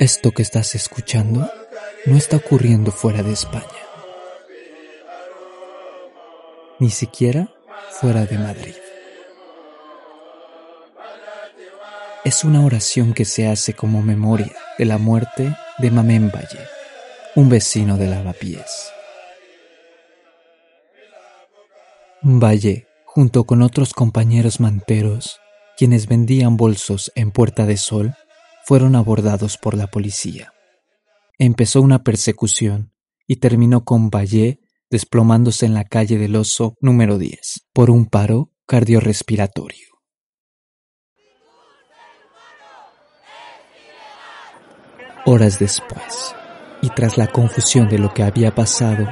Esto que estás escuchando no está ocurriendo fuera de España, ni siquiera fuera de Madrid. Es una oración que se hace como memoria de la muerte de Mamén Valle, un vecino de Lavapiés. Valle, junto con otros compañeros manteros, quienes vendían bolsos en Puerta de Sol, fueron abordados por la policía. Empezó una persecución y terminó con Valle desplomándose en la calle del Oso número 10 por un paro cardiorrespiratorio. Horas después, y tras la confusión de lo que había pasado,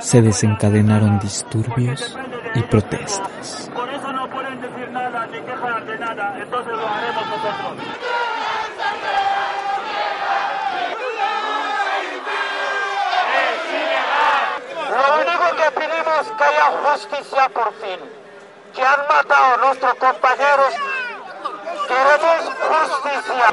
se desencadenaron disturbios y protestas. Por eso no pueden decir nada ni quejar de nada, entonces lo haremos nosotros. Que haya justicia por fin. Que han matado nuestros compañeros. Queremos justicia.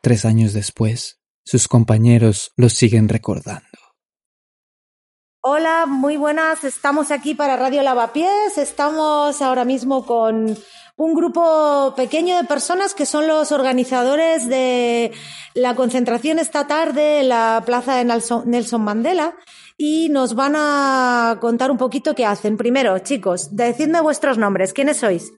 Tres años después, sus compañeros los siguen recordando. Hola, muy buenas. Estamos aquí para Radio Lavapiés. Estamos ahora mismo con un grupo pequeño de personas que son los organizadores de la concentración esta tarde en la plaza de Nelson Mandela y nos van a contar un poquito qué hacen. Primero, chicos, decidme vuestros nombres. ¿Quiénes sois?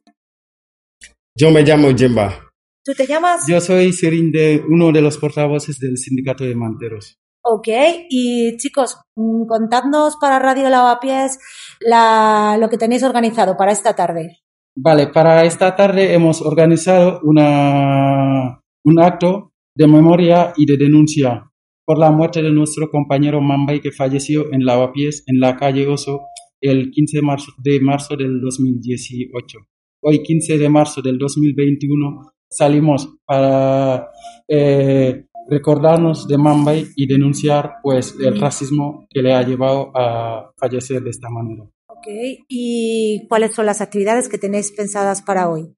Yo me llamo Jemba. ¿Tú te llamas? Yo soy Serín de uno de los portavoces del sindicato de manteros. Ok, y chicos, mm, contadnos para Radio Lavapiés la, lo que tenéis organizado para esta tarde. Vale, para esta tarde hemos organizado una, un acto de memoria y de denuncia por la muerte de nuestro compañero Mambay que falleció en Lavapiés, en la calle Oso, el 15 de marzo, de marzo del 2018. Hoy, 15 de marzo del 2021, salimos para eh, recordarnos de Mambay y denunciar pues el racismo que le ha llevado a fallecer de esta manera. Ok, ¿y cuáles son las actividades que tenéis pensadas para hoy?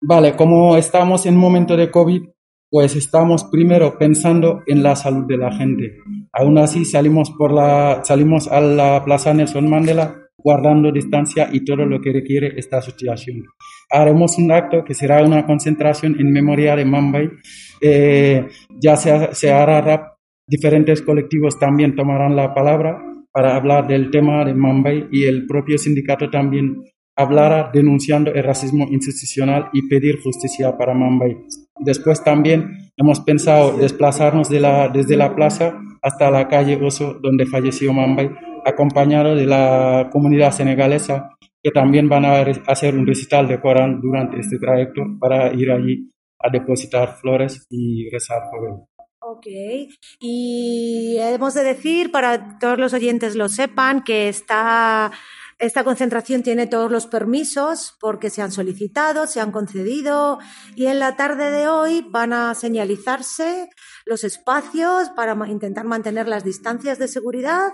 Vale, como estamos en momento de COVID, pues estamos primero pensando en la salud de la gente. Aún así salimos por la salimos a la Plaza Nelson Mandela guardando distancia y todo lo que requiere esta situación. Haremos un acto que será una concentración en memoria de Mambay. Eh, ya se, se hará rap, diferentes colectivos también tomarán la palabra para hablar del tema de Mambay y el propio sindicato también hablará denunciando el racismo institucional y pedir justicia para Mambay. Después también hemos pensado desplazarnos de la, desde la plaza hasta la calle Oso, donde falleció Mambay, acompañado de la comunidad senegalesa, que también van a hacer un recital de Corán durante este trayecto para ir allí a depositar flores y rezar por él. Ok, y hemos de decir, para que todos los oyentes lo sepan, que está esta concentración tiene todos los permisos porque se han solicitado, se han concedido y en la tarde de hoy van a señalizarse los espacios para intentar mantener las distancias de seguridad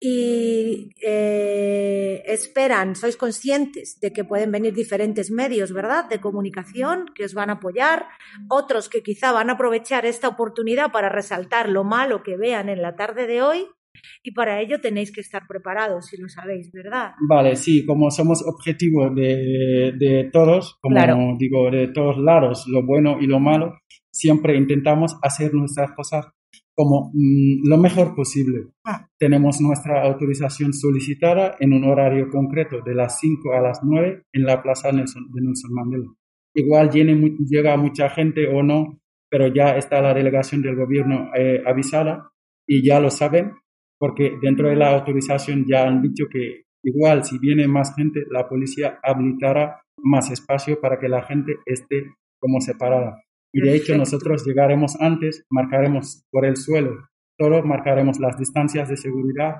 y eh, esperan, sois conscientes de que pueden venir diferentes medios, ¿verdad?, de comunicación que os van a apoyar, otros que quizá van a aprovechar esta oportunidad para resaltar lo malo que vean en la tarde de hoy y para ello tenéis que estar preparados, si lo sabéis, ¿verdad? Vale, sí, como somos objetivo de, de todos, como Claro. digo, de todos lados, lo bueno y lo malo, siempre intentamos hacer nuestras cosas como mm, lo mejor posible. Ah. Tenemos nuestra autorización solicitada en un horario concreto de las 5 a las 9 en la Plaza Nelson, de Nelson Mandela. Igual viene llega mucha gente o no, pero ya está la delegación del gobierno eh, avisada y ya lo saben, porque dentro de la autorización ya han dicho que igual si viene más gente, la policía habilitará más espacio para que la gente esté como separada. Y de hecho nosotros llegaremos antes, marcaremos por el suelo, todo marcaremos las distancias de seguridad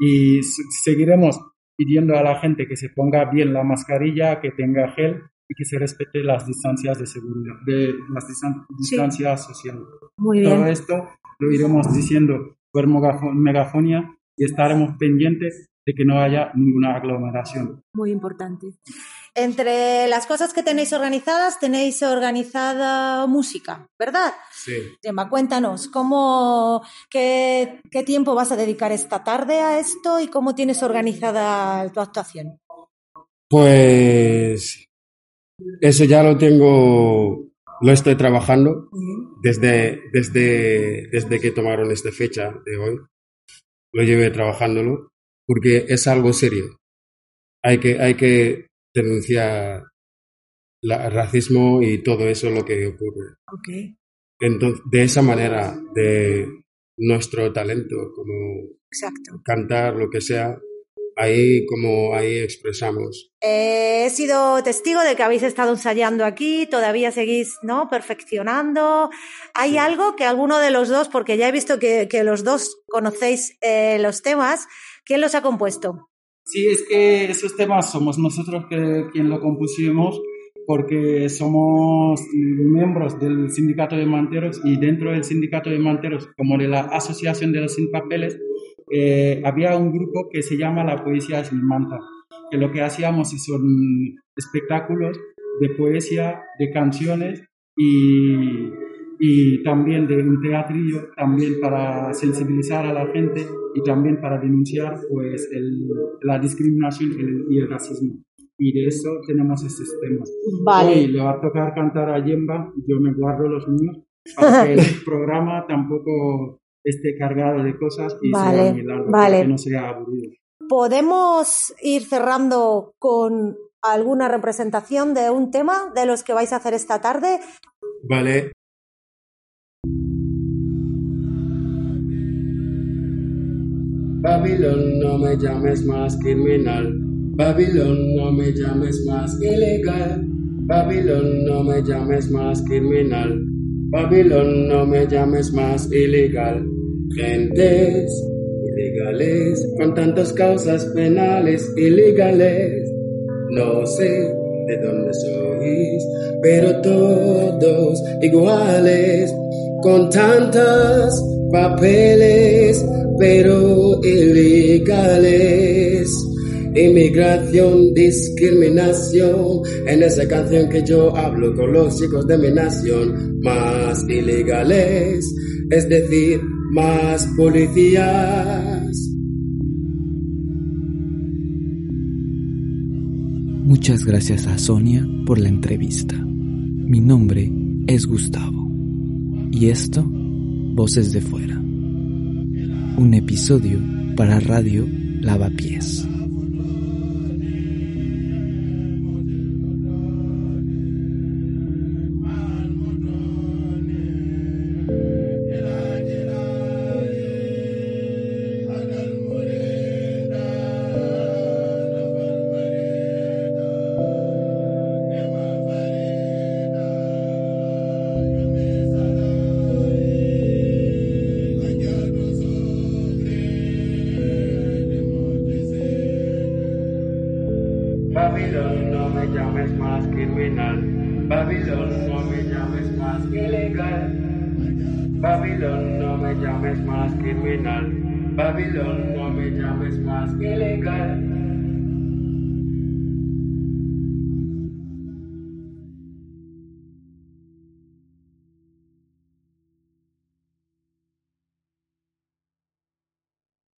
y seguiremos pidiendo a la gente que se ponga bien la mascarilla, que tenga gel y que se respete las distancias de seguridad, de las distan- distancias sociales. Muy Todo bien. esto lo iremos diciendo por megafo- megafonía y estaremos pendientes de que no haya ninguna aglomeración. Muy importante. Entre las cosas que tenéis organizadas, tenéis organizada música, ¿verdad? Sí. Gemma, cuéntanos, ¿cómo, qué, qué tiempo vas a dedicar esta tarde a esto y cómo tienes organizada tu actuación? Pues eso ya lo tengo, lo estoy trabajando desde, desde, desde que tomaron esta fecha de hoy. Lo llevé trabajándolo porque es algo serio. Hay que, hay que denunciar el racismo y todo eso lo que ocurre. Ok, Entonces, de esa manera, de nuestro talento, como exacto. cantar, lo que sea, ahí como ahí expresamos. Eh, he sido testigo de que habéis estado ensayando aquí, todavía seguís ¿no? perfeccionando. ¿Hay algo que alguno de los dos, porque ya he visto que, que los dos conocéis eh, los temas, ¿quién los ha compuesto? Sí, es que esos temas somos nosotros que, quien lo compusimos porque somos miembros del sindicato de manteros y dentro del sindicato de manteros, como de la Asociación de los Sin Papeles, eh, había un grupo que se llama La Poesía es mi manta, que lo que hacíamos son espectáculos de poesía, de canciones y, y también de un teatrillo, también para sensibilizar a la gente y también para denunciar pues el- la discriminación y el, y el racismo. Y de eso tenemos estos temas. Hoy le va a tocar cantar a Yemba, yo me guardo los míos, para que el programa tampoco esté cargado de cosas y Vale, sea muy largo, vale. para que no sea aburrido. ¿Podemos ir cerrando con alguna representación de un tema de los que vais a hacer esta tarde? Vale. Babilón, no me llames más criminal. Babilón, no me llames más ilegal. Babilón, no me llames más criminal. Babilón, no me llames más ilegal. Gentes ilegales, con tantas causas penales ilegales. No sé de dónde sois, pero todos iguales, con tantos papeles, pero ilegales. Inmigración, discriminación, en esa canción que yo hablo con los chicos de mi nación, más ilegales, es decir, más policías. Muchas gracias a Sonia por la entrevista. Mi nombre es Gustavo. Y esto, Voces de Fuera. Un episodio para Radio Lavapiés. Babilón, no me llames más ilegal. Babilón, no me llames más criminal. Babilón, no me llames más ilegal.